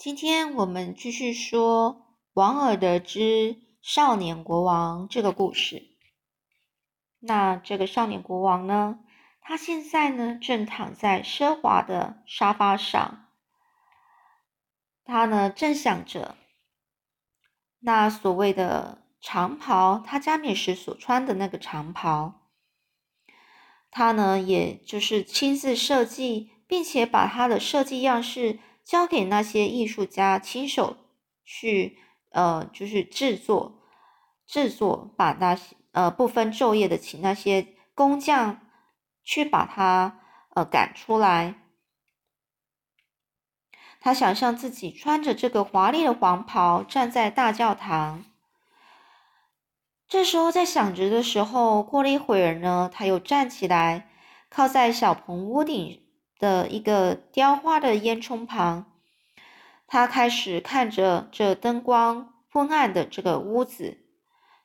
今天我们继续说王尔德之少年国王这个故事。那这个少年国王呢，他现在呢正躺在奢华的沙发上，他呢正想着那所谓的长袍，他加冕时所穿的那个长袍，他呢也就是亲自设计，并且把他的设计样式。交给那些艺术家亲手去，呃，就是制作、制作，把那些呃不分昼夜的请那些工匠去把它呃赶出来。他想象自己穿着这个华丽的黄袍站在大教堂。这时候在想着的时候，过了一会儿呢，他又站起来，靠在小棚屋顶。的一个雕花的烟囱旁，他开始看着这灯光昏暗的这个屋子，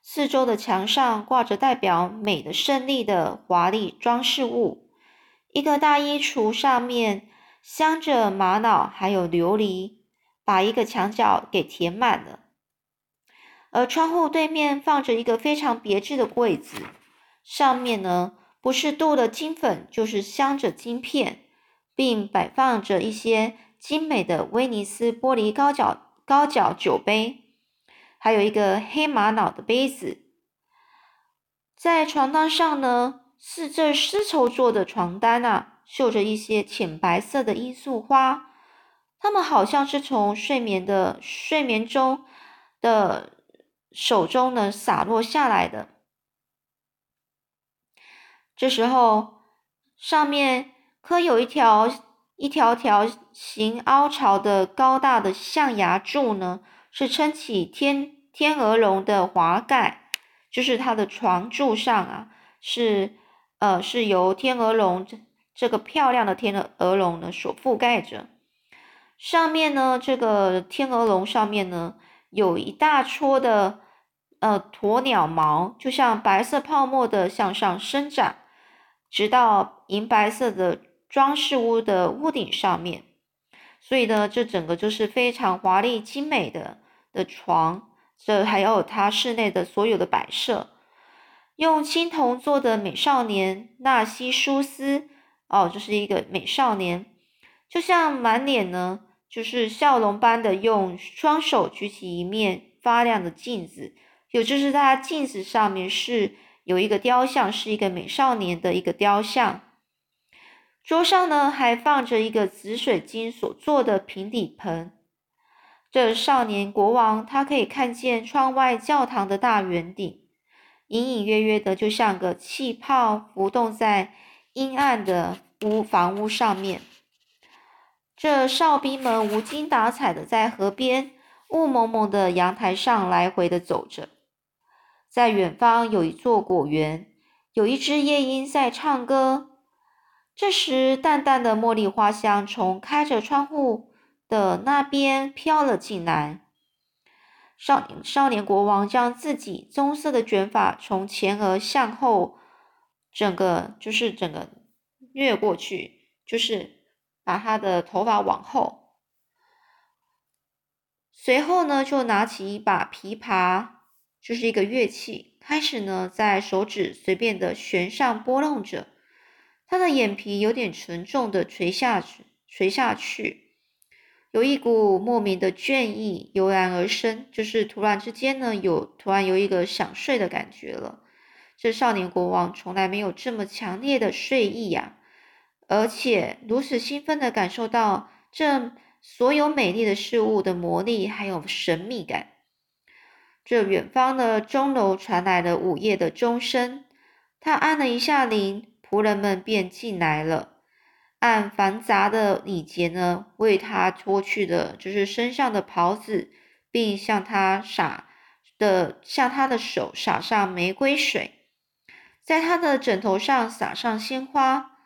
四周的墙上挂着代表美的胜利的华丽装饰物，一个大衣橱上面镶着玛瑙还有琉璃，把一个墙角给填满了，而窗户对面放着一个非常别致的柜子，上面呢不是镀的金粉，就是镶着金片。并摆放着一些精美的威尼斯玻璃高脚高脚酒杯，还有一个黑玛瑙的杯子。在床单上呢，是这丝绸做的床单啊，绣着一些浅白色的罂粟花，它们好像是从睡眠的睡眠中的手中呢洒落下来的。这时候，上面。可有一条一条条形凹槽的高大的象牙柱呢，是撑起天天鹅绒的华盖，就是它的床柱上啊，是呃是由天鹅绒这这个漂亮的天鹅鹅绒呢所覆盖着。上面呢，这个天鹅绒上面呢，有一大撮的呃鸵鸟毛，就像白色泡沫的向上伸展，直到银白色的。装饰屋的屋顶上面，所以呢，这整个就是非常华丽精美的的床，这还有它室内的所有的摆设，用青铜做的美少年纳西苏斯，哦，这是一个美少年，就像满脸呢就是笑容般的，用双手举起一面发亮的镜子，有就是他镜子上面是有一个雕像，是一个美少年的一个雕像。桌上呢还放着一个紫水晶所做的平底盆。这少年国王他可以看见窗外教堂的大圆顶，隐隐约约的，就像个气泡浮动在阴暗的屋房屋上面。这哨兵们无精打采的在河边雾蒙蒙的阳台上来回的走着。在远方有一座果园，有一只夜莺在唱歌。这时，淡淡的茉莉花香从开着窗户的那边飘了进来。少少年国王将自己棕色的卷发从前额向后，整个就是整个掠过去，就是把他的头发往后。随后呢，就拿起一把琵琶，就是一个乐器，开始呢在手指随便的弦上拨弄着。他的眼皮有点沉重的垂下去，垂下去，有一股莫名的倦意油然而生，就是突然之间呢，有突然有一个想睡的感觉了。这少年国王从来没有这么强烈的睡意呀，而且如此兴奋的感受到这所有美丽的事物的魔力还有神秘感。这远方的钟楼传来了午夜的钟声，他按了一下铃。仆人们便进来了，按繁杂的礼节呢，为他脱去的就是身上的袍子，并向他洒的向他的手洒上玫瑰水，在他的枕头上撒上鲜花，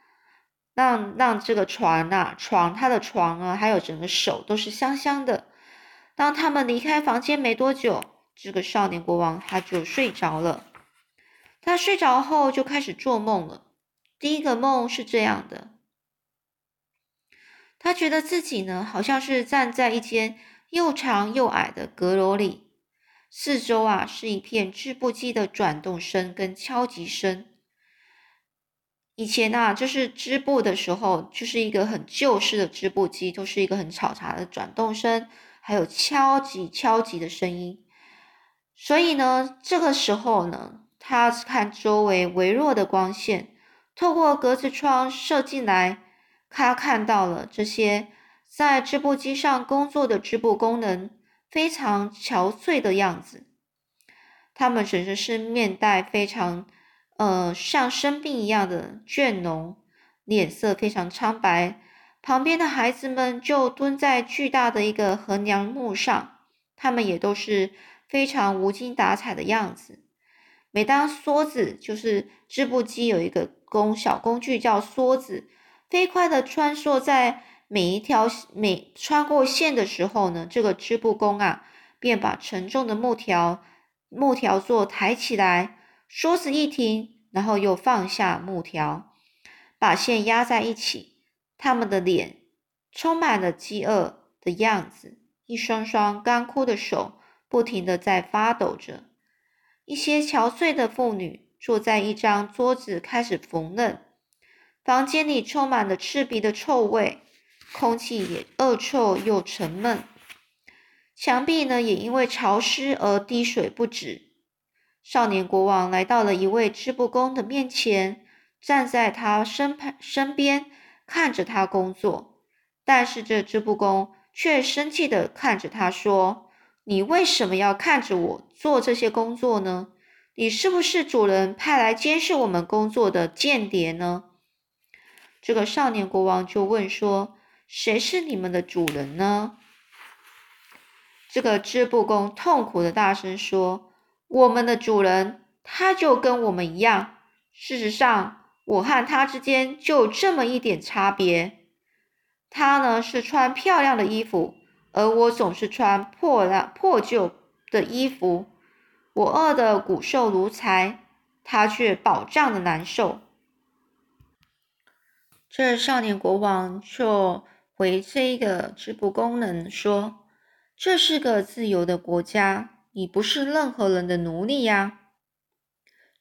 让让这个床啊床他的床啊，还有整个手都是香香的。当他们离开房间没多久，这个少年国王他就睡着了。他睡着后就开始做梦了。第一个梦是这样的：他觉得自己呢，好像是站在一间又长又矮的阁楼里，四周啊是一片织布机的转动声跟敲击声。以前啊，就是织布的时候，就是一个很旧式的织布机，都是一个很吵杂的转动声，还有敲击敲击的声音。所以呢，这个时候呢，他看周围微弱的光线透过格子窗射进来，他看到了这些在织布机上工作的织布工人非常憔悴的样子，他们整个是面带非常。呃，像生病一样的倦容，脸色非常苍白。旁边的孩子们就蹲在巨大的一个横梁木上，他们也都是非常无精打采的样子。每当梭子，就是织布机有一个工小工具叫梭子，飞快的穿梭在每一条每穿过线的时候呢，这个织布工啊，便把沉重的木条木条座抬起来。梭子一停，然后又放下木条，把线压在一起。他们的脸充满了饥饿的样子，一双双干枯的手不停的在发抖着。一些憔悴的妇女坐在一张桌子开始缝纫。房间里充满了刺鼻的臭味，空气也恶臭又沉闷。墙壁呢，也因为潮湿而滴水不止。少年国王来到了一位织布工的面前，站在他身旁身边，看着他工作。但是这织布工却生气的看着他说：“你为什么要看着我做这些工作呢？你是不是主人派来监视我们工作的间谍呢？”这个少年国王就问说：“谁是你们的主人呢？”这个织布工痛苦的大声说。我们的主人，他就跟我们一样。事实上，我和他之间就这么一点差别。他呢是穿漂亮的衣服，而我总是穿破烂破旧的衣服。我饿得骨瘦如柴，他却饱胀的难受。这少年国王就回这个织布工人说：“这是个自由的国家。”你不是任何人的奴隶呀！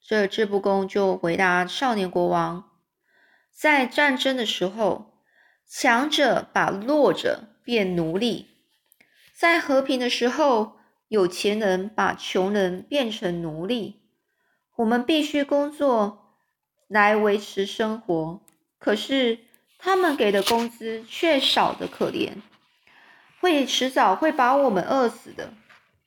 这织布工就回答少年国王：“在战争的时候，强者把弱者变奴隶；在和平的时候，有钱人把穷人变成奴隶。我们必须工作来维持生活，可是他们给的工资却少得可怜，会迟早会把我们饿死的。”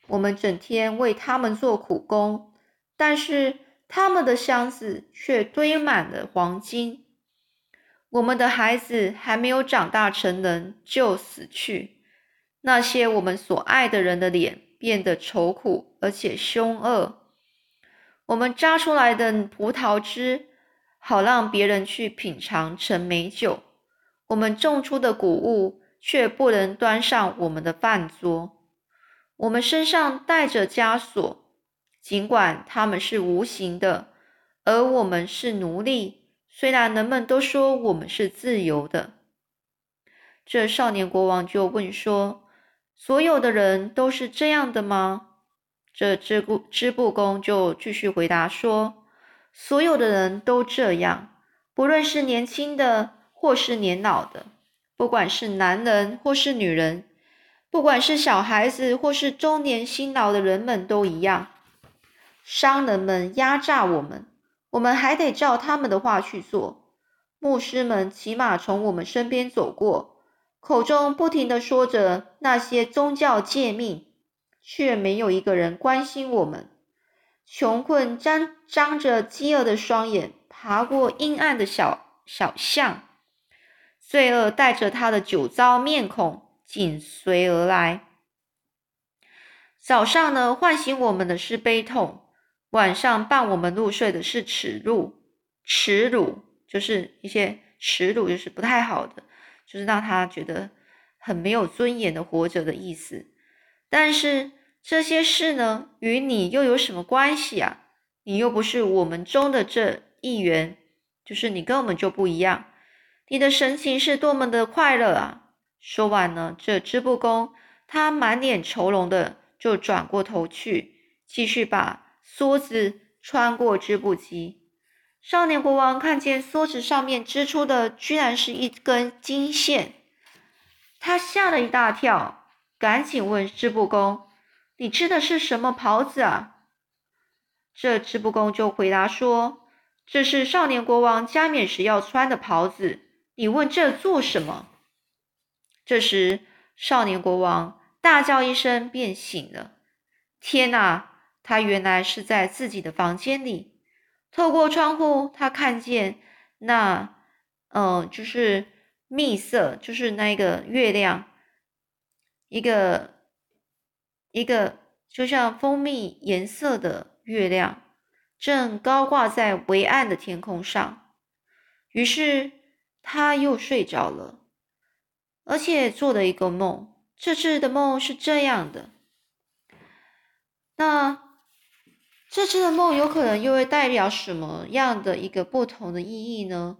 我们整天为他们做苦工，但是他们的箱子却堆满了黄金。我们的孩子还没有长大成人就死去，那些我们所爱的人的脸变得愁苦而且凶恶。我们榨出来的葡萄汁好让别人去品尝成美酒，我们种出的谷物却不能端上我们的饭桌。我们身上带着枷锁，尽管他们是无形的，而我们是奴隶。虽然人们都说我们是自由的，这少年国王就问说：“所有的人都是这样的吗？”这织布织布工就继续回答说：“所有的人都这样，不论是年轻的或是年老的，不管是男人或是女人。”不管是小孩子或是中年辛劳的人们都一样，商人们压榨我们，我们还得照他们的话去做。牧师们骑马从我们身边走过，口中不停地说着那些宗教诫命，却没有一个人关心我们。穷困张张着饥饿的双眼，爬过阴暗的小小巷，罪恶带着他的酒糟面孔。紧随而来。早上呢，唤醒我们的是悲痛；晚上伴我们入睡的是耻辱。耻辱就是一些耻辱，就是不太好的，就是让他觉得很没有尊严的活着的意思。但是这些事呢，与你又有什么关系啊？你又不是我们中的这一员，就是你跟我们就不一样。你的神情是多么的快乐啊！说完呢，这织布工他满脸愁容的就转过头去，继续把梭子穿过织布机。少年国王看见梭子上面织出的居然是一根金线，他吓了一大跳，赶紧问织布工：“你织的是什么袍子啊？”这织布工就回答说：“这是少年国王加冕时要穿的袍子。你问这做什么？”这时，少年国王大叫一声，便醒了。天哪！他原来是在自己的房间里。透过窗户，他看见那……嗯，就是蜜色，就是那一个月亮，一个一个就像蜂蜜颜色的。月亮正高挂在微暗的天空上，于是他又睡着了，而且做了一个梦。这次的梦是这样的，那这次的梦有可能又会代表什么样的一个不同的意义呢？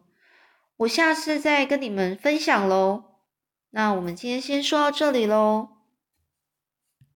我下次再跟你们分享喽。那我们今天先说到这里喽。